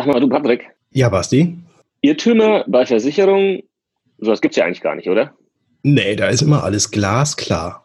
Sag mal, du Patrick. Ja, Basti. Irrtümer bei Versicherungen, sowas gibt es ja eigentlich gar nicht, oder? Nee, da ist immer alles glasklar.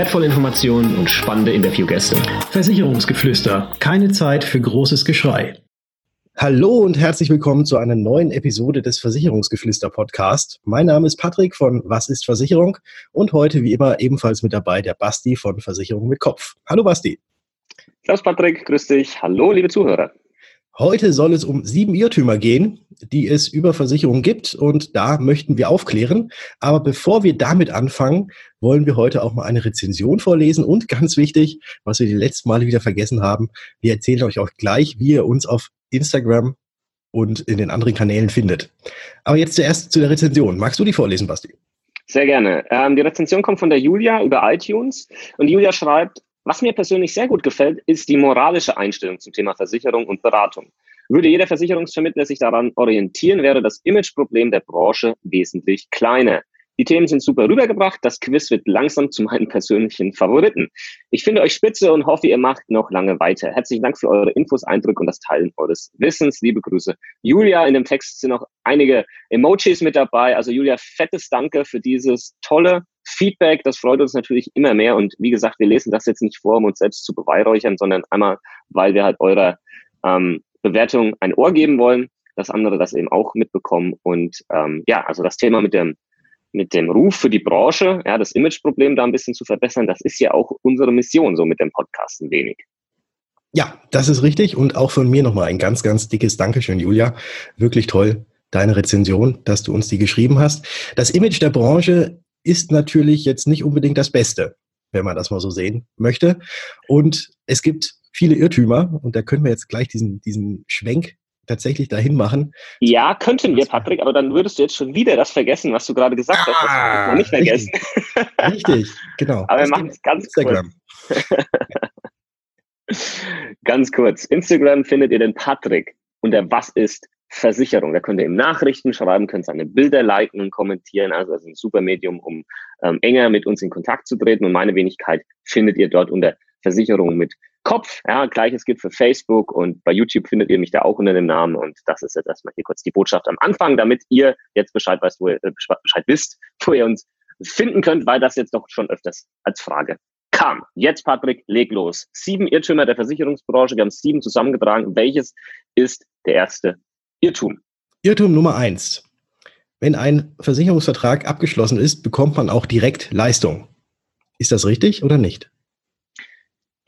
wertvolle Informationen und spannende Interviewgäste. Versicherungsgeflüster. Keine Zeit für großes Geschrei. Hallo und herzlich willkommen zu einer neuen Episode des Versicherungsgeflüster Podcast. Mein Name ist Patrick von Was ist Versicherung und heute wie immer ebenfalls mit dabei der Basti von Versicherung mit Kopf. Hallo Basti. Servus Patrick, grüß dich. Hallo liebe Zuhörer. Heute soll es um sieben Irrtümer gehen, die es über Versicherungen gibt und da möchten wir aufklären. Aber bevor wir damit anfangen, wollen wir heute auch mal eine Rezension vorlesen und ganz wichtig, was wir die letzten Male wieder vergessen haben, wir erzählen euch auch gleich, wie ihr uns auf Instagram und in den anderen Kanälen findet. Aber jetzt zuerst zu der Rezension. Magst du die vorlesen, Basti? Sehr gerne. Ähm, die Rezension kommt von der Julia über iTunes und Julia schreibt, was mir persönlich sehr gut gefällt, ist die moralische Einstellung zum Thema Versicherung und Beratung. Würde jeder Versicherungsvermittler sich daran orientieren, wäre das Imageproblem der Branche wesentlich kleiner. Die Themen sind super rübergebracht. Das Quiz wird langsam zu meinen persönlichen Favoriten. Ich finde euch spitze und hoffe, ihr macht noch lange weiter. Herzlichen Dank für eure Infos, Eindrücke und das Teilen eures Wissens. Liebe Grüße. Julia, in dem Text sind noch einige Emojis mit dabei. Also Julia, fettes Danke für dieses tolle Feedback. Das freut uns natürlich immer mehr. Und wie gesagt, wir lesen das jetzt nicht vor, um uns selbst zu beweihräuchern, sondern einmal, weil wir halt eurer ähm, Bewertung ein Ohr geben wollen, dass andere das eben auch mitbekommen. Und ähm, ja, also das Thema mit dem mit dem Ruf für die Branche, ja, das Imageproblem da ein bisschen zu verbessern, das ist ja auch unsere Mission so mit dem Podcast ein wenig. Ja, das ist richtig und auch von mir nochmal ein ganz, ganz dickes Dankeschön, Julia. Wirklich toll, deine Rezension, dass du uns die geschrieben hast. Das Image der Branche ist natürlich jetzt nicht unbedingt das Beste, wenn man das mal so sehen möchte. Und es gibt viele Irrtümer und da können wir jetzt gleich diesen, diesen Schwenk tatsächlich dahin machen. Ja, könnten wir, Patrick, aber dann würdest du jetzt schon wieder das vergessen, was du gerade gesagt ah, hast. Das ah, noch nicht vergessen. Richtig, richtig genau. aber wir machen es ganz Instagram. kurz. ganz kurz. Instagram findet ihr den Patrick unter Was ist Versicherung. Da könnt ihr ihm Nachrichten schreiben, könnt seine Bilder liken und kommentieren. Also das ist ein super Medium, um ähm, enger mit uns in Kontakt zu treten. Und meine Wenigkeit findet ihr dort unter Versicherung mit Kopf. Ja, gleiches gilt für Facebook und bei YouTube findet ihr mich da auch unter dem Namen. Und das ist jetzt erstmal hier kurz die Botschaft am Anfang, damit ihr jetzt Bescheid weißt, wo ihr äh, Bescheid wisst, wo ihr uns finden könnt, weil das jetzt doch schon öfters als Frage kam. Jetzt, Patrick, leg los. Sieben Irrtümer der Versicherungsbranche. Wir haben sieben zusammengetragen. Welches ist der erste Irrtum? Irrtum Nummer eins. Wenn ein Versicherungsvertrag abgeschlossen ist, bekommt man auch direkt Leistung. Ist das richtig oder nicht?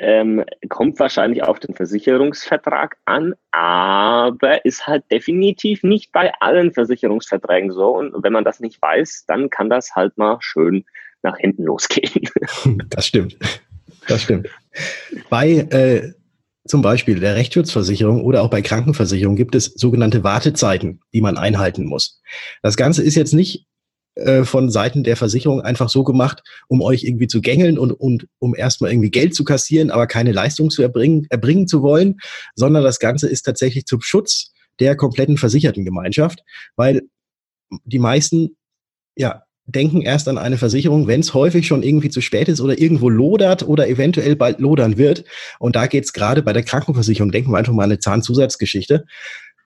Ähm, kommt wahrscheinlich auf den Versicherungsvertrag an, aber ist halt definitiv nicht bei allen Versicherungsverträgen so. Und wenn man das nicht weiß, dann kann das halt mal schön nach hinten losgehen. Das stimmt. Das stimmt. Bei äh, zum Beispiel der Rechtsschutzversicherung oder auch bei Krankenversicherung gibt es sogenannte Wartezeiten, die man einhalten muss. Das Ganze ist jetzt nicht äh, von Seiten der Versicherung einfach so gemacht, um euch irgendwie zu gängeln und, und um erstmal irgendwie Geld zu kassieren, aber keine Leistung zu erbringen, erbringen zu wollen, sondern das Ganze ist tatsächlich zum Schutz der kompletten versicherten Gemeinschaft, weil die meisten ja denken erst an eine Versicherung, wenn es häufig schon irgendwie zu spät ist oder irgendwo lodert oder eventuell bald lodern wird. Und da geht es gerade bei der Krankenversicherung, denken wir einfach mal eine Zahnzusatzgeschichte,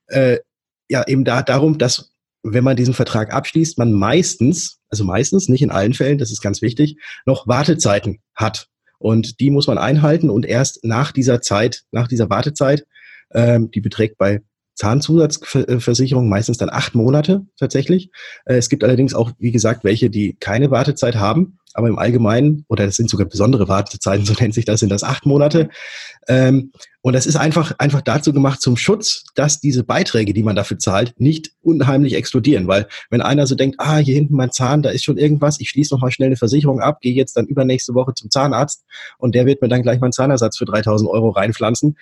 äh, ja eben da darum, dass wenn man diesen Vertrag abschließt, man meistens, also meistens, nicht in allen Fällen, das ist ganz wichtig, noch Wartezeiten hat. Und die muss man einhalten und erst nach dieser Zeit, nach dieser Wartezeit, ähm, die beträgt bei Zahnzusatzversicherung meistens dann acht Monate tatsächlich. Äh, es gibt allerdings auch, wie gesagt, welche, die keine Wartezeit haben, aber im Allgemeinen, oder das sind sogar besondere Wartezeiten, so nennt sich das, sind das acht Monate. Ähm, und das ist einfach, einfach dazu gemacht zum Schutz, dass diese Beiträge, die man dafür zahlt, nicht unheimlich explodieren. Weil wenn einer so denkt, ah, hier hinten mein Zahn, da ist schon irgendwas, ich schließe noch mal schnell eine Versicherung ab, gehe jetzt dann übernächste Woche zum Zahnarzt und der wird mir dann gleich meinen Zahnersatz für 3000 Euro reinpflanzen,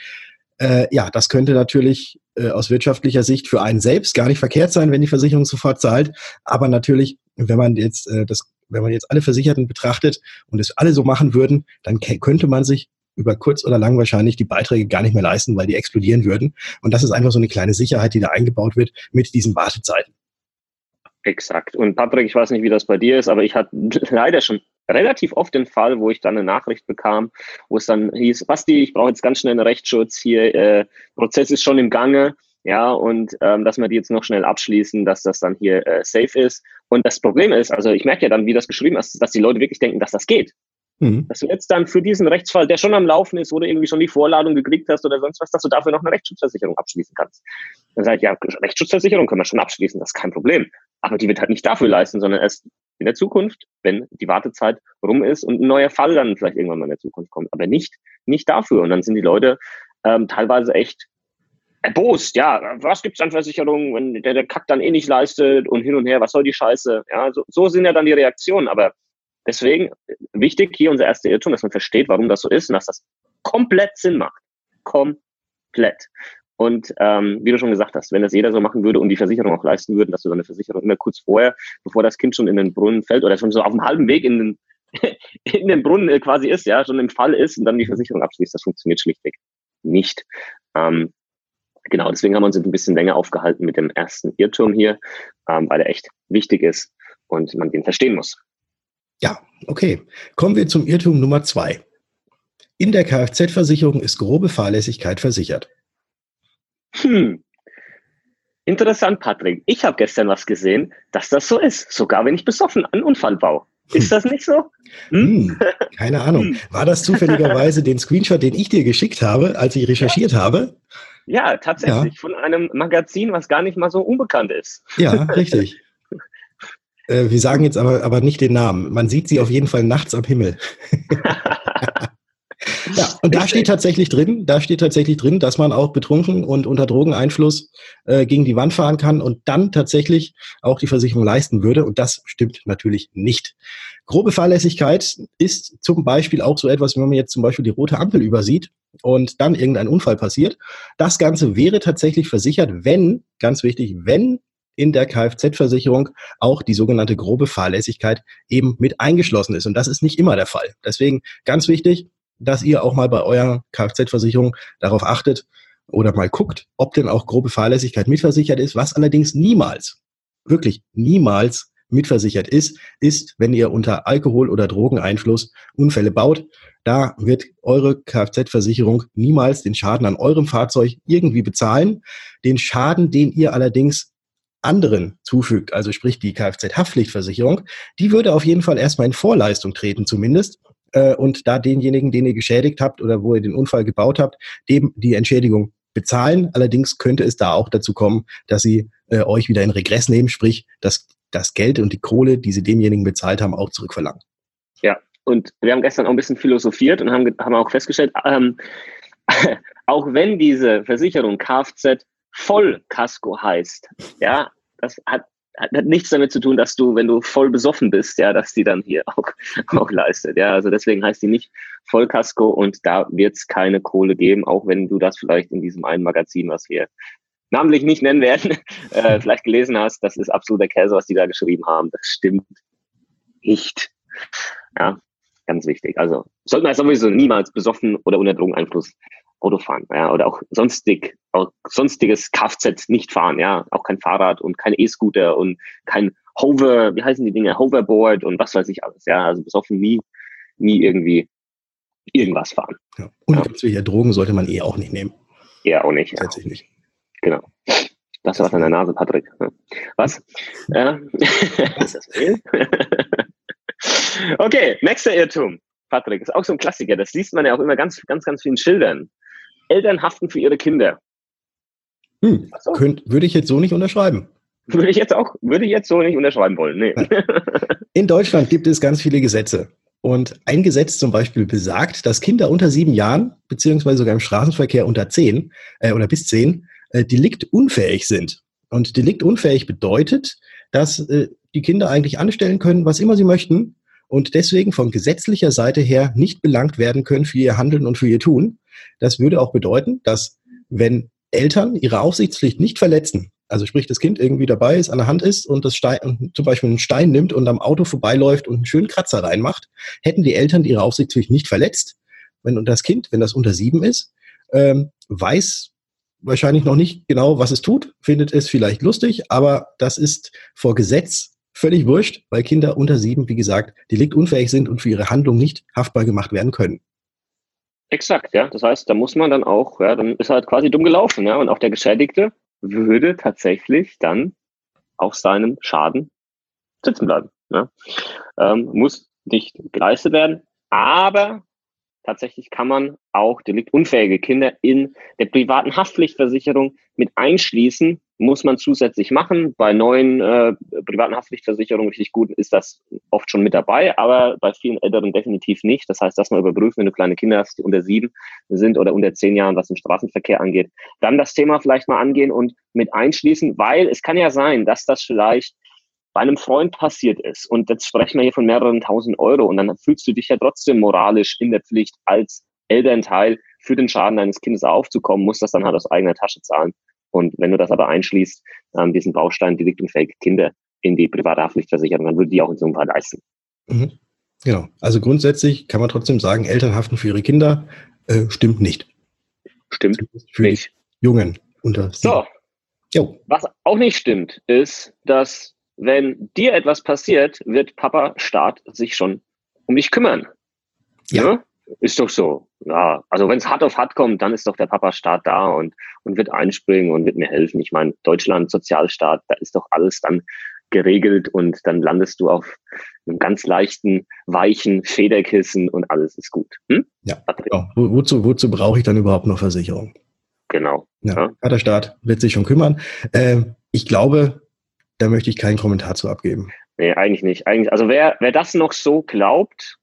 Äh, ja, das könnte natürlich äh, aus wirtschaftlicher Sicht für einen selbst gar nicht verkehrt sein, wenn die Versicherung sofort zahlt. Aber natürlich, wenn man jetzt äh, das, wenn man jetzt alle Versicherten betrachtet und es alle so machen würden, dann könnte man sich über kurz oder lang wahrscheinlich die Beiträge gar nicht mehr leisten, weil die explodieren würden. Und das ist einfach so eine kleine Sicherheit, die da eingebaut wird mit diesen Wartezeiten. Exakt. Und Patrick, ich weiß nicht, wie das bei dir ist, aber ich hatte leider schon relativ oft den Fall, wo ich dann eine Nachricht bekam, wo es dann hieß, Basti, ich brauche jetzt ganz schnell einen Rechtsschutz hier, äh, Prozess ist schon im Gange, ja, und ähm, dass wir die jetzt noch schnell abschließen, dass das dann hier äh, safe ist. Und das Problem ist, also ich merke ja dann, wie das geschrieben ist, dass die Leute wirklich denken, dass das geht. Mhm. Dass du jetzt dann für diesen Rechtsfall, der schon am Laufen ist, wo du irgendwie schon die Vorladung gekriegt hast oder sonst was, dass du dafür noch eine Rechtsschutzversicherung abschließen kannst. Dann sagt ja, Rechtsschutzversicherung können wir schon abschließen, das ist kein Problem. Aber die wird halt nicht dafür leisten, sondern erst in der Zukunft, wenn die Wartezeit rum ist und ein neuer Fall dann vielleicht irgendwann mal in der Zukunft kommt. Aber nicht, nicht dafür. Und dann sind die Leute ähm, teilweise echt erbost. Ja, was gibt's an Versicherungen, wenn der, der Kack dann eh nicht leistet und hin und her, was soll die Scheiße? Ja, so, so sind ja dann die Reaktionen. Aber Deswegen wichtig hier unser erster Irrtum, dass man versteht, warum das so ist und dass das komplett Sinn macht. Komplett. Und ähm, wie du schon gesagt hast, wenn das jeder so machen würde und die Versicherung auch leisten würden, dass du deine Versicherung immer kurz vorher, bevor das Kind schon in den Brunnen fällt oder schon so auf dem halben Weg in den, in den Brunnen äh, quasi ist, ja, schon im Fall ist und dann die Versicherung abschließt, das funktioniert schlichtweg nicht. Ähm, genau, deswegen haben wir uns ein bisschen länger aufgehalten mit dem ersten Irrtum hier, ähm, weil er echt wichtig ist und man den verstehen muss. Ja, okay. Kommen wir zum Irrtum Nummer zwei. In der Kfz-Versicherung ist grobe Fahrlässigkeit versichert. Hm. Interessant, Patrick. Ich habe gestern was gesehen, dass das so ist. Sogar wenn ich besoffen einen Unfall baue. Ist das nicht so? Hm? Hm, keine Ahnung. Hm. War das zufälligerweise den Screenshot, den ich dir geschickt habe, als ich recherchiert ja. habe? Ja, tatsächlich. Ja. Von einem Magazin, was gar nicht mal so unbekannt ist. Ja, richtig. Äh, wir sagen jetzt aber, aber nicht den Namen. Man sieht sie auf jeden Fall nachts am Himmel. ja, und da steht tatsächlich drin, da steht tatsächlich drin, dass man auch betrunken und unter Drogeneinfluss äh, gegen die Wand fahren kann und dann tatsächlich auch die Versicherung leisten würde. Und das stimmt natürlich nicht. Grobe Fahrlässigkeit ist zum Beispiel auch so etwas, wenn man jetzt zum Beispiel die rote Ampel übersieht und dann irgendein Unfall passiert. Das Ganze wäre tatsächlich versichert, wenn, ganz wichtig, wenn in der Kfz-Versicherung auch die sogenannte grobe Fahrlässigkeit eben mit eingeschlossen ist. Und das ist nicht immer der Fall. Deswegen ganz wichtig, dass ihr auch mal bei eurer Kfz-Versicherung darauf achtet oder mal guckt, ob denn auch grobe Fahrlässigkeit mitversichert ist. Was allerdings niemals, wirklich niemals mitversichert ist, ist, wenn ihr unter Alkohol- oder Drogeneinfluss Unfälle baut. Da wird eure Kfz-Versicherung niemals den Schaden an eurem Fahrzeug irgendwie bezahlen. Den Schaden, den ihr allerdings anderen zufügt, also sprich die Kfz-Haftpflichtversicherung, die würde auf jeden Fall erstmal in Vorleistung treten zumindest äh, und da denjenigen, den ihr geschädigt habt oder wo ihr den Unfall gebaut habt, dem die Entschädigung bezahlen. Allerdings könnte es da auch dazu kommen, dass sie äh, euch wieder in Regress nehmen, sprich das, das Geld und die Kohle, die sie demjenigen bezahlt haben, auch zurückverlangen. Ja, und wir haben gestern auch ein bisschen philosophiert und haben, haben auch festgestellt, ähm, auch wenn diese Versicherung Kfz Vollkasko heißt, ja, das hat, hat, hat nichts damit zu tun, dass du, wenn du voll besoffen bist, ja, dass die dann hier auch, auch leistet. Ja, also deswegen heißt die nicht Vollkasko und da wird es keine Kohle geben, auch wenn du das vielleicht in diesem einen Magazin, was wir namentlich nicht nennen werden, äh, vielleicht gelesen hast, das ist absoluter Käse, was die da geschrieben haben. Das stimmt nicht. Ja, ganz wichtig. Also sollten wir sowieso niemals besoffen oder unter Drogeneinfluss Auto fahren, ja, oder auch sonstig, auch sonstiges Kfz nicht fahren, ja, auch kein Fahrrad und kein E-Scooter und kein Hover, wie heißen die Dinge, Hoverboard und was weiß ich alles, ja, also besoffen nie, nie irgendwie irgendwas fahren. Ja. Und ja. ganz wichtig, Drogen sollte man eh auch nicht nehmen. Ja, auch nicht. Tatsächlich. Ja. Genau. Das war an der Nase, Patrick. Was? Ja. Was ist das okay, nächster Irrtum. Patrick, ist auch so ein Klassiker. Das liest man ja auch immer ganz, ganz, ganz vielen Schildern. Eltern haften für ihre Kinder. Hm, so. könnt, würde ich jetzt so nicht unterschreiben. Würde ich jetzt auch, würde ich jetzt so nicht unterschreiben wollen. Nee. In Deutschland gibt es ganz viele Gesetze. Und ein Gesetz zum Beispiel besagt, dass Kinder unter sieben Jahren, beziehungsweise sogar im Straßenverkehr unter zehn äh, oder bis zehn, äh, deliktunfähig sind. Und deliktunfähig bedeutet, dass äh, die Kinder eigentlich anstellen können, was immer sie möchten und deswegen von gesetzlicher Seite her nicht belangt werden können für ihr Handeln und für ihr Tun. Das würde auch bedeuten, dass wenn Eltern ihre Aufsichtspflicht nicht verletzen, also sprich, das Kind irgendwie dabei ist, an der Hand ist und das Stein, zum Beispiel einen Stein nimmt und am Auto vorbeiläuft und einen schönen Kratzer reinmacht, hätten die Eltern ihre Aufsichtspflicht nicht verletzt. Wenn das Kind, wenn das unter sieben ist, ähm, weiß wahrscheinlich noch nicht genau, was es tut, findet es vielleicht lustig, aber das ist vor Gesetz völlig wurscht, weil Kinder unter sieben, wie gesagt, deliktunfähig sind und für ihre Handlung nicht haftbar gemacht werden können. Exakt, ja. Das heißt, da muss man dann auch, ja, dann ist halt quasi dumm gelaufen, ja. Und auch der Geschädigte würde tatsächlich dann auf seinem Schaden sitzen bleiben. Ja. Ähm, muss nicht geleistet werden, aber tatsächlich kann man auch deliktunfähige Kinder in der privaten Haftpflichtversicherung mit einschließen. Muss man zusätzlich machen. Bei neuen äh, privaten Haftpflichtversicherungen richtig gut ist das oft schon mit dabei, aber bei vielen Älteren definitiv nicht. Das heißt, das mal überprüfen, wenn du kleine Kinder hast, die unter sieben sind oder unter zehn Jahren, was den Straßenverkehr angeht. Dann das Thema vielleicht mal angehen und mit einschließen, weil es kann ja sein, dass das vielleicht bei einem Freund passiert ist, und jetzt sprechen wir hier von mehreren tausend Euro, und dann fühlst du dich ja trotzdem moralisch in der Pflicht, als Elternteil für den Schaden deines Kindes aufzukommen, musst das dann halt aus eigener Tasche zahlen. Und wenn du das aber einschließt, ähm, diesen Baustein Delikt und Fake Kinder in die private Haftpflichtversicherung, dann würde die auch in so einem Fall leisten. Mhm. Genau. Also grundsätzlich kann man trotzdem sagen, Eltern haften für ihre Kinder. Äh, stimmt nicht. Stimmt für nicht. Die Jungen unter sieben. So. Jo. Was auch nicht stimmt, ist, dass wenn dir etwas passiert, wird Papa Staat sich schon um dich kümmern. Ja. ja? Ist doch so. Ja, also wenn es hart auf hart kommt, dann ist doch der Papa Staat da und, und wird einspringen und wird mir helfen. Ich meine, Deutschland, Sozialstaat, da ist doch alles dann geregelt und dann landest du auf einem ganz leichten, weichen Federkissen und alles ist gut. Hm? Ja, genau. Wo, wozu, wozu brauche ich dann überhaupt noch Versicherung? Genau. Ja, ja. Der Staat wird sich schon kümmern. Äh, ich glaube, da möchte ich keinen Kommentar zu abgeben. Nee, eigentlich nicht. Eigentlich, also wer, wer das noch so glaubt,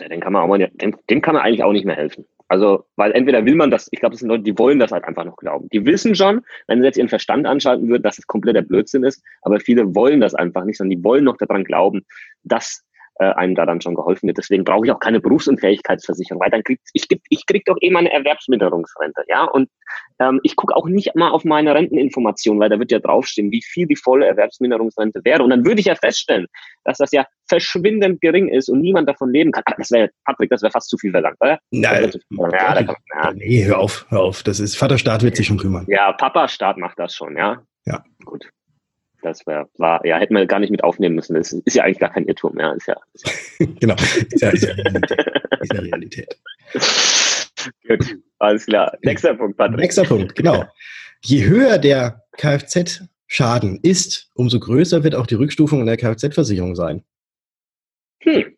dem kann man auch mal, dem, dem kann man eigentlich auch nicht mehr helfen. Also, weil entweder will man das, ich glaube, das sind Leute, die wollen das halt einfach noch glauben. Die wissen schon, wenn sie jetzt ihren Verstand anschalten würden, dass es kompletter Blödsinn ist, aber viele wollen das einfach nicht, sondern die wollen noch daran glauben, dass äh, einem da dann schon geholfen wird. Deswegen brauche ich auch keine Berufsunfähigkeitsversicherung, weil dann krieg ich, ich krieg doch eh meine Erwerbsminderungsrente, ja. Und ähm, ich gucke auch nicht mal auf meine Renteninformation, weil da wird ja draufstehen, wie viel die volle Erwerbsminderungsrente wäre. Und dann würde ich ja feststellen, dass das ja verschwindend gering ist und niemand davon leben kann. das wäre, Patrick, das wäre fast zu viel verlangt, oder? Nein. Ja, kann, ja. Nee, hör auf, hör auf. Das ist, Vaterstaat wird sich schon kümmern. Ja, Papa-Staat macht das schon, ja. Ja. Gut. Das wär, war, ja, hätten wir gar nicht mit aufnehmen müssen. Das ist ja eigentlich gar kein Irrtum, ja. Ist ja, ist ja. genau, ist ja, ist ja Realität. Ist ja Realität. Gut, alles klar. Nächster Punkt, Patrick. Nächster Punkt, genau. Je höher der Kfz-Schaden ist, umso größer wird auch die Rückstufung in der Kfz-Versicherung sein. Hm.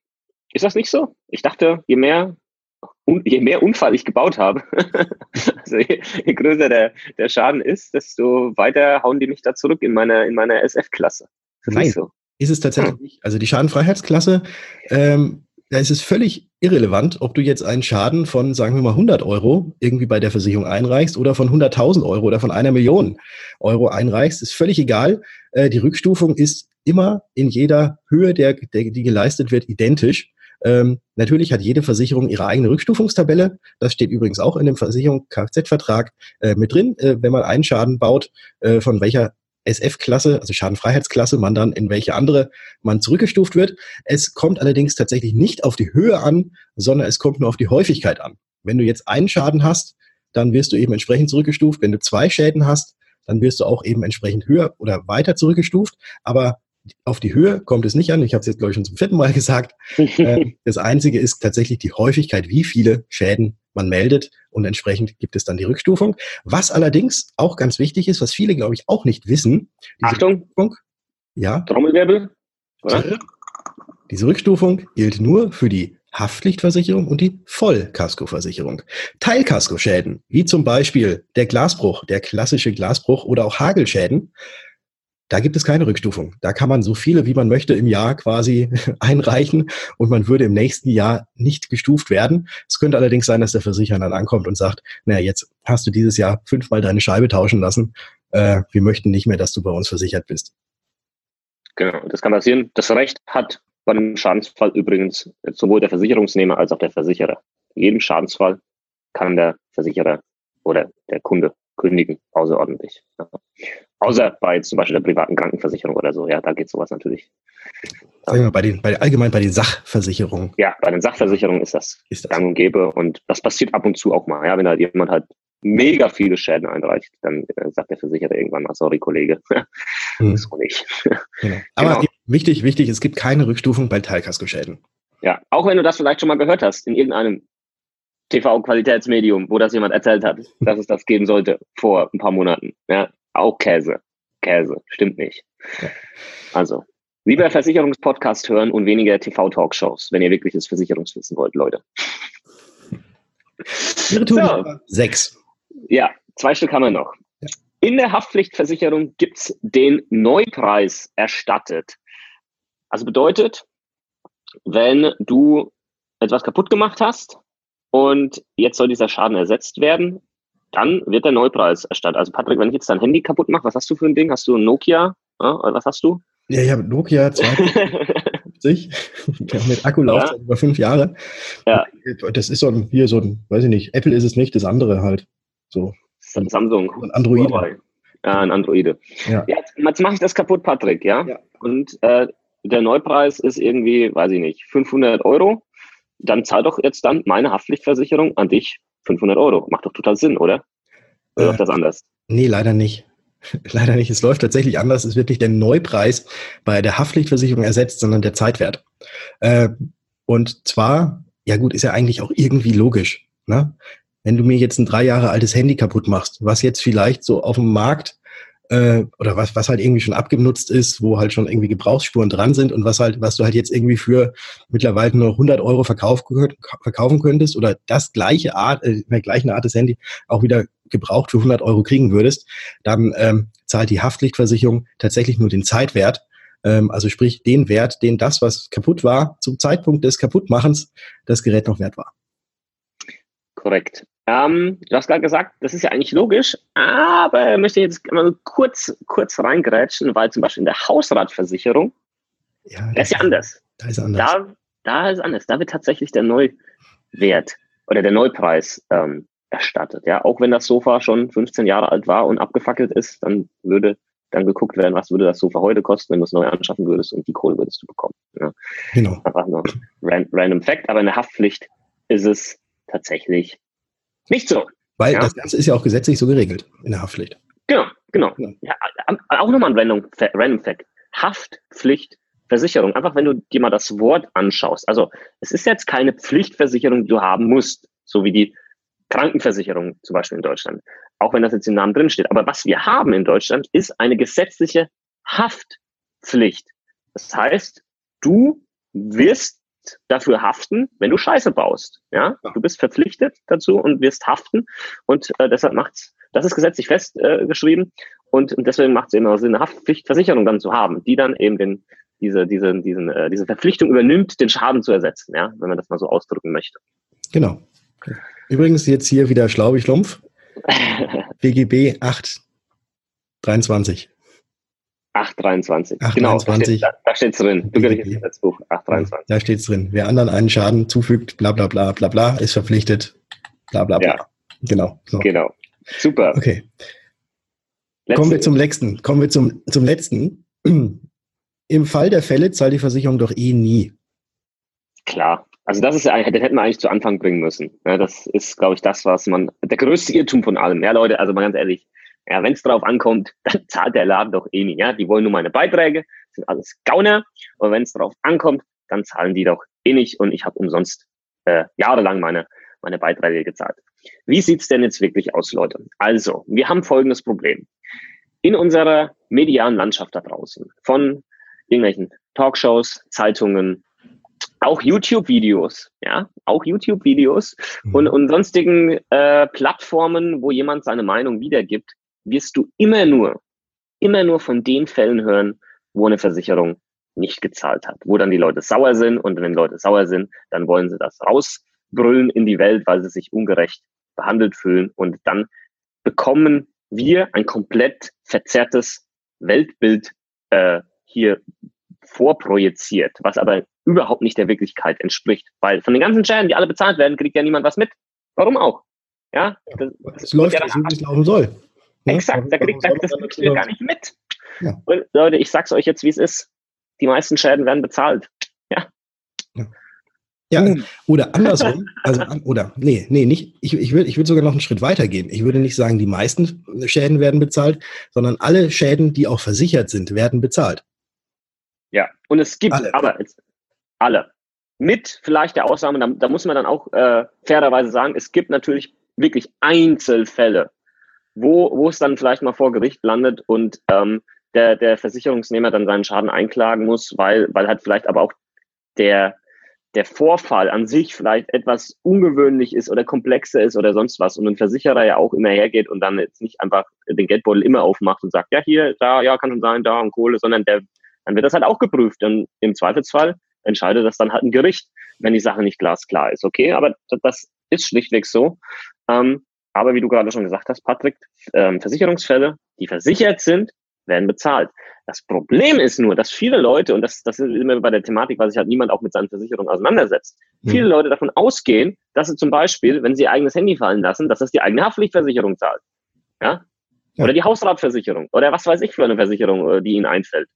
Ist das nicht so? Ich dachte, je mehr je mehr Unfall ich gebaut habe, also je, je größer der, der Schaden ist, desto weiter hauen die mich da zurück in meiner, in meiner SF-Klasse. Nein, so. ist es tatsächlich nicht. Also die Schadenfreiheitsklasse, ähm, da ist es völlig irrelevant, ob du jetzt einen Schaden von, sagen wir mal, 100 Euro irgendwie bei der Versicherung einreichst oder von 100.000 Euro oder von einer Million Euro einreichst, ist völlig egal. Äh, die Rückstufung ist immer in jeder Höhe, der, der, die geleistet wird, identisch. Ähm, natürlich hat jede Versicherung ihre eigene Rückstufungstabelle. Das steht übrigens auch in dem Versicherung Kfz-Vertrag äh, mit drin, äh, wenn man einen Schaden baut, äh, von welcher SF-Klasse, also Schadenfreiheitsklasse, man dann in welche andere man zurückgestuft wird. Es kommt allerdings tatsächlich nicht auf die Höhe an, sondern es kommt nur auf die Häufigkeit an. Wenn du jetzt einen Schaden hast, dann wirst du eben entsprechend zurückgestuft. Wenn du zwei Schäden hast, dann wirst du auch eben entsprechend höher oder weiter zurückgestuft. Aber auf die Höhe kommt es nicht an. Ich habe es jetzt, glaube ich, schon zum vierten Mal gesagt. Äh, das Einzige ist tatsächlich die Häufigkeit, wie viele Schäden man meldet und entsprechend gibt es dann die Rückstufung. Was allerdings auch ganz wichtig ist, was viele, glaube ich, auch nicht wissen. Achtung! Rückstufung, ja. Trommelwirbel. Oder? Diese Rückstufung gilt nur für die Haftpflichtversicherung und die Vollkaskoversicherung. Teilkaskoschäden, wie zum Beispiel der Glasbruch, der klassische Glasbruch oder auch Hagelschäden, da gibt es keine Rückstufung. Da kann man so viele, wie man möchte, im Jahr quasi einreichen und man würde im nächsten Jahr nicht gestuft werden. Es könnte allerdings sein, dass der Versicherer dann ankommt und sagt, naja, jetzt hast du dieses Jahr fünfmal deine Scheibe tauschen lassen. Äh, wir möchten nicht mehr, dass du bei uns versichert bist. Genau, das kann passieren. Das Recht hat bei einem Schadensfall übrigens sowohl der Versicherungsnehmer als auch der Versicherer. In jedem Schadensfall kann der Versicherer oder der Kunde kündigen, außerordentlich. Ja. Außer bei zum Beispiel der privaten Krankenversicherung oder so, ja, da geht sowas natürlich. Sagen wir bei den, bei, allgemein bei den Sachversicherungen. Ja, bei den Sachversicherungen ist das, ist das gang und gäbe und das passiert ab und zu auch mal, ja, wenn halt jemand halt mega viele Schäden einreicht, dann äh, sagt der Versicherer irgendwann mal, sorry Kollege, hm. das so nicht. Genau. Aber genau. wichtig, wichtig, es gibt keine Rückstufung bei Teilkaskoschäden. Ja, auch wenn du das vielleicht schon mal gehört hast in irgendeinem TV-Qualitätsmedium, wo das jemand erzählt hat, dass es das geben sollte vor ein paar Monaten. Ja, auch Käse. Käse, stimmt nicht. Also, lieber Versicherungspodcast hören und weniger TV-Talkshows, wenn ihr wirkliches Versicherungswissen wollt, Leute. So. Sechs. Ja, zwei Stück haben wir noch. In der Haftpflichtversicherung gibt es den Neupreis erstattet. Also bedeutet, wenn du etwas kaputt gemacht hast und jetzt soll dieser Schaden ersetzt werden, dann wird der Neupreis erstattet. Also Patrick, wenn ich jetzt dein Handy kaputt mache, was hast du für ein Ding? Hast du ein Nokia? Ja, oder was hast du? Ja, ich habe Nokia 250 mit Akkulaufzeit ja. über fünf Jahre. Ja. Das ist so ein, hier so ein, weiß ich nicht, Apple ist es nicht, das andere halt. So. Samsung. Ein Android. Ja, ein Androide. Ja jetzt, jetzt mache ich das kaputt, Patrick, ja? ja. Und äh, der Neupreis ist irgendwie, weiß ich nicht, 500 Euro. Dann zahl doch jetzt dann meine Haftpflichtversicherung an dich 500 Euro. Macht doch total Sinn, oder? Oder äh, läuft das anders? Nee, leider nicht. Leider nicht. Es läuft tatsächlich anders. Es wird nicht der Neupreis bei der Haftpflichtversicherung ersetzt, sondern der Zeitwert. Äh, und zwar, ja gut, ist ja eigentlich auch irgendwie logisch. Ne? Wenn du mir jetzt ein drei Jahre altes Handy kaputt machst, was jetzt vielleicht so auf dem Markt äh, oder was, was halt irgendwie schon abgenutzt ist, wo halt schon irgendwie Gebrauchsspuren dran sind und was halt, was du halt jetzt irgendwie für mittlerweile nur 100 Euro verkauf, verkaufen könntest oder das gleiche Art, äh, in der gleichen Art des Handy auch wieder gebraucht für 100 Euro kriegen würdest, dann ähm, zahlt die Haftpflichtversicherung tatsächlich nur den Zeitwert. Ähm, also sprich den Wert, den das, was kaputt war, zum Zeitpunkt des Kaputtmachens das Gerät noch wert war. Korrekt. Ähm, du hast gerade gesagt, das ist ja eigentlich logisch, aber ich möchte jetzt mal kurz, kurz reingrätschen, weil zum Beispiel in der Hausratversicherung, ja, das ist ja anders. Da ist anders. Da, da ist anders. Da wird tatsächlich der Neuwert oder der Neupreis ähm, erstattet. Ja, auch wenn das Sofa schon 15 Jahre alt war und abgefackelt ist, dann würde dann geguckt werden, was würde das Sofa heute kosten, wenn du es neu anschaffen würdest und die Kohle würdest du bekommen. Ja. Genau. Einfach nur random Fact, aber in der Haftpflicht ist es tatsächlich nicht so. Weil ja? das Ganze ist ja auch gesetzlich so geregelt in der Haftpflicht. Genau, genau. Ja. Ja, auch nochmal ein Random, Random Fact. Haftpflichtversicherung. Einfach wenn du dir mal das Wort anschaust. Also es ist jetzt keine Pflichtversicherung, die du haben musst, so wie die Krankenversicherung zum Beispiel in Deutschland. Auch wenn das jetzt im Namen drin steht. Aber was wir haben in Deutschland ist eine gesetzliche Haftpflicht. Das heißt, du wirst dafür haften, wenn du Scheiße baust. Ja, du bist verpflichtet dazu und wirst haften und äh, deshalb macht's. Das ist gesetzlich festgeschrieben äh, und, und deswegen macht es eben auch Sinn, eine Haftpflichtversicherung dann zu haben, die dann eben den diese diese diesen äh, diese Verpflichtung übernimmt, den Schaden zu ersetzen. Ja, wenn man das mal so ausdrücken möchte. Genau. Übrigens jetzt hier wieder schlau wie Schlumpf. BGB 823. 823. 823. Genau, da, steht es drin. Du kriegst jetzt das Buch 823. Da steht es drin. Wer anderen einen Schaden zufügt, bla bla bla bla bla, ist verpflichtet. Bla bla bla. Ja. Genau. So. Genau. Super. Okay. Letzte. Kommen wir zum letzten. Kommen wir zum, zum letzten. Im Fall der Fälle zahlt die Versicherung doch eh nie. Klar. Also das ist das hätten wir eigentlich zu Anfang bringen müssen. Ja, das ist, glaube ich, das, was man, der größte Irrtum von allem. Ja, Leute, also mal ganz ehrlich, ja, wenn es drauf ankommt, dann zahlt der Laden doch eh nicht. Ja? Die wollen nur meine Beiträge, sind alles Gauner. Und wenn es drauf ankommt, dann zahlen die doch eh nicht. Und ich habe umsonst äh, jahrelang meine, meine Beiträge gezahlt. Wie sieht's denn jetzt wirklich aus, Leute? Also, wir haben folgendes Problem. In unserer medialen Landschaft da draußen, von irgendwelchen Talkshows, Zeitungen, auch YouTube-Videos, ja, auch YouTube-Videos mhm. und, und sonstigen äh, Plattformen, wo jemand seine Meinung wiedergibt, wirst du immer nur, immer nur von den Fällen hören, wo eine Versicherung nicht gezahlt hat, wo dann die Leute sauer sind und wenn Leute sauer sind, dann wollen sie das rausbrüllen in die Welt, weil sie sich ungerecht behandelt fühlen und dann bekommen wir ein komplett verzerrtes Weltbild äh, hier vorprojiziert, was aber überhaupt nicht der Wirklichkeit entspricht, weil von den ganzen Schäden, die alle bezahlt werden, kriegt ja niemand was mit. Warum auch? Ja, das, das es läuft ja so, wie es laufen soll. Ne? Exakt, da kriegt das ihr gar nicht mit. Ja. Und Leute, ich sag's euch jetzt, wie es ist. Die meisten Schäden werden bezahlt. Ja. ja. Ja, oder andersrum, also, oder, nee, nee, nicht, ich, ich würde ich würd sogar noch einen Schritt weiter gehen. Ich würde nicht sagen, die meisten Schäden werden bezahlt, sondern alle Schäden, die auch versichert sind, werden bezahlt. Ja, und es gibt alle, aber jetzt, alle. Mit vielleicht der Ausnahme, da, da muss man dann auch äh, fairerweise sagen, es gibt natürlich wirklich Einzelfälle, wo, wo es dann vielleicht mal vor Gericht landet und ähm, der, der Versicherungsnehmer dann seinen Schaden einklagen muss, weil, weil halt vielleicht aber auch der, der Vorfall an sich vielleicht etwas ungewöhnlich ist oder komplexer ist oder sonst was und ein Versicherer ja auch immer hergeht und dann jetzt nicht einfach den Geldbeutel immer aufmacht und sagt, ja, hier, da, ja, kann schon sein, da und Kohle, sondern der, dann wird das halt auch geprüft und im Zweifelsfall entscheidet das dann halt ein Gericht, wenn die Sache nicht glasklar ist, okay, aber das ist schlichtweg so. Ähm, aber wie du gerade schon gesagt hast, Patrick, ähm, Versicherungsfälle, die versichert sind, werden bezahlt. Das Problem ist nur, dass viele Leute, und das, das ist immer bei der Thematik, weil sich halt niemand auch mit seinen Versicherungen auseinandersetzt, mhm. viele Leute davon ausgehen, dass sie zum Beispiel, wenn sie ihr eigenes Handy fallen lassen, dass das die eigene Haftpflichtversicherung zahlt. Ja? ja. Oder die Hausratversicherung. Oder was weiß ich für eine Versicherung, äh, die ihnen einfällt.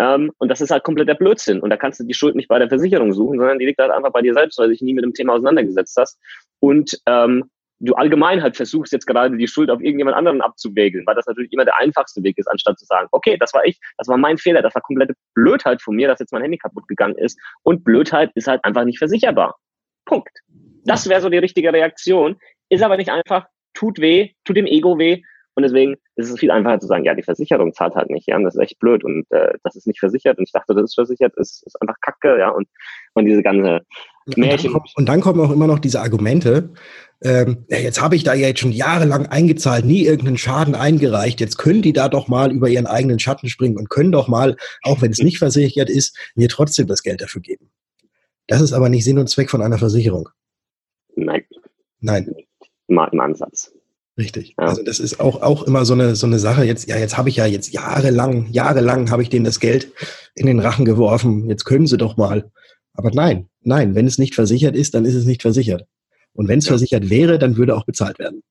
Ähm, und das ist halt kompletter Blödsinn. Und da kannst du die Schuld nicht bei der Versicherung suchen, sondern die liegt halt einfach bei dir selbst, weil du dich nie mit dem Thema auseinandergesetzt hast. Und ähm, du allgemein halt versuchst jetzt gerade die Schuld auf irgendjemand anderen abzuwägeln, weil das natürlich immer der einfachste Weg ist, anstatt zu sagen, okay, das war ich, das war mein Fehler, das war komplette Blödheit von mir, dass jetzt mein Handy kaputt gegangen ist. Und Blödheit ist halt einfach nicht versicherbar. Punkt. Das wäre so die richtige Reaktion. Ist aber nicht einfach, tut weh, tut dem Ego weh. Und deswegen ist es viel einfacher zu sagen, ja, die Versicherung zahlt halt nicht, ja, und das ist echt blöd und äh, das ist nicht versichert und ich dachte, das ist versichert, ist, ist einfach Kacke, ja, und, und diese ganze Märchen. Und dann, und dann kommen auch immer noch diese Argumente, ähm, ja, jetzt habe ich da ja jetzt schon jahrelang eingezahlt, nie irgendeinen Schaden eingereicht, jetzt können die da doch mal über ihren eigenen Schatten springen und können doch mal, auch wenn es nicht versichert ist, mir trotzdem das Geld dafür geben. Das ist aber nicht Sinn und Zweck von einer Versicherung. Nein. Nein. Mal im Ansatz. Richtig. Ja. Also das ist auch, auch immer so eine, so eine Sache. Jetzt, ja, jetzt habe ich ja jetzt jahrelang, jahrelang habe ich denen das Geld in den Rachen geworfen. Jetzt können sie doch mal. Aber nein, nein, wenn es nicht versichert ist, dann ist es nicht versichert. Und wenn es ja. versichert wäre, dann würde auch bezahlt werden.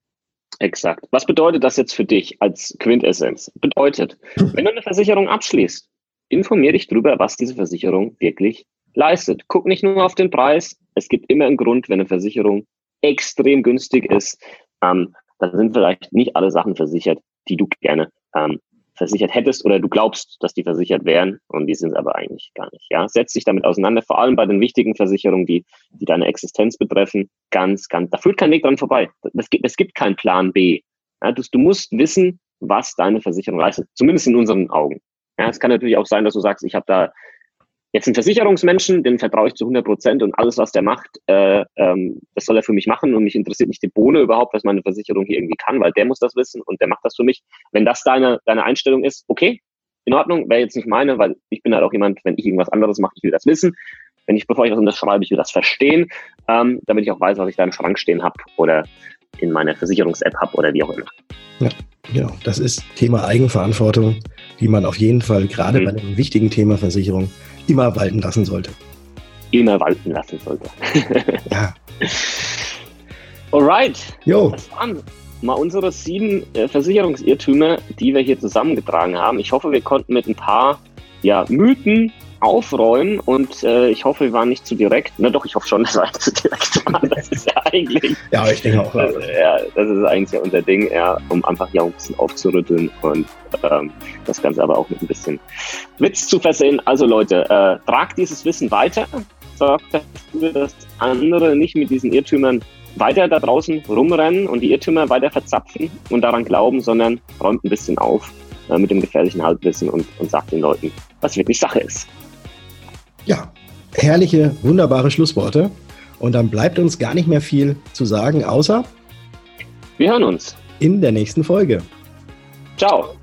Exakt. Was bedeutet das jetzt für dich als Quintessenz? Bedeutet, wenn du eine Versicherung abschließt, informier dich darüber, was diese Versicherung wirklich leistet. Guck nicht nur auf den Preis. Es gibt immer einen Grund, wenn eine Versicherung extrem günstig ist, ähm, dann sind vielleicht nicht alle Sachen versichert, die du gerne ähm, versichert hättest oder du glaubst, dass die versichert wären und die sind es aber eigentlich gar nicht. Ja, setz dich damit auseinander, vor allem bei den wichtigen Versicherungen, die, die deine Existenz betreffen, ganz, ganz, da führt kein Weg dran vorbei. Es gibt, es gibt keinen Plan B. Ja, du, du musst wissen, was deine Versicherung leistet, zumindest in unseren Augen. Ja, es kann natürlich auch sein, dass du sagst, ich habe da Jetzt ein Versicherungsmenschen, den vertraue ich zu 100 Prozent und alles, was der macht, äh, ähm, das soll er für mich machen und mich interessiert nicht die Bohne überhaupt, was meine Versicherung hier irgendwie kann, weil der muss das wissen und der macht das für mich. Wenn das deine, deine Einstellung ist, okay, in Ordnung, wäre jetzt nicht meine, weil ich bin halt auch jemand, wenn ich irgendwas anderes mache, ich will das wissen. Wenn ich, bevor ich was unterschreibe, ich will das verstehen, ähm, damit ich auch weiß, was ich da im Schrank stehen habe oder in meiner Versicherungs-App habe oder wie auch immer. Ja, genau. Das ist Thema Eigenverantwortung, die man auf jeden Fall gerade mhm. bei einem wichtigen Thema Versicherung immer walten lassen sollte. Immer walten lassen sollte. ja. Alright. Jo. Das waren mal unsere sieben äh, Versicherungsirrtümer, die wir hier zusammengetragen haben. Ich hoffe, wir konnten mit ein paar ja, Mythen aufräumen und äh, ich hoffe, wir waren nicht zu direkt. Na doch, ich hoffe schon, dass wir zu direkt waren. Das ist eigentlich. ja, ich denke auch. Äh, ja, das ist eigentlich ja unser Ding, ja, um einfach ja ein bisschen aufzurütteln und ähm, das Ganze aber auch mit ein bisschen Witz zu versehen. Also Leute, äh, tragt dieses Wissen weiter, sorgt dafür, dass andere nicht mit diesen Irrtümern weiter da draußen rumrennen und die Irrtümer weiter verzapfen und daran glauben, sondern räumt ein bisschen auf äh, mit dem gefährlichen Halbwissen und, und sagt den Leuten, was wirklich Sache ist. Ja, herrliche, wunderbare Schlussworte. Und dann bleibt uns gar nicht mehr viel zu sagen, außer wir hören uns in der nächsten Folge. Ciao.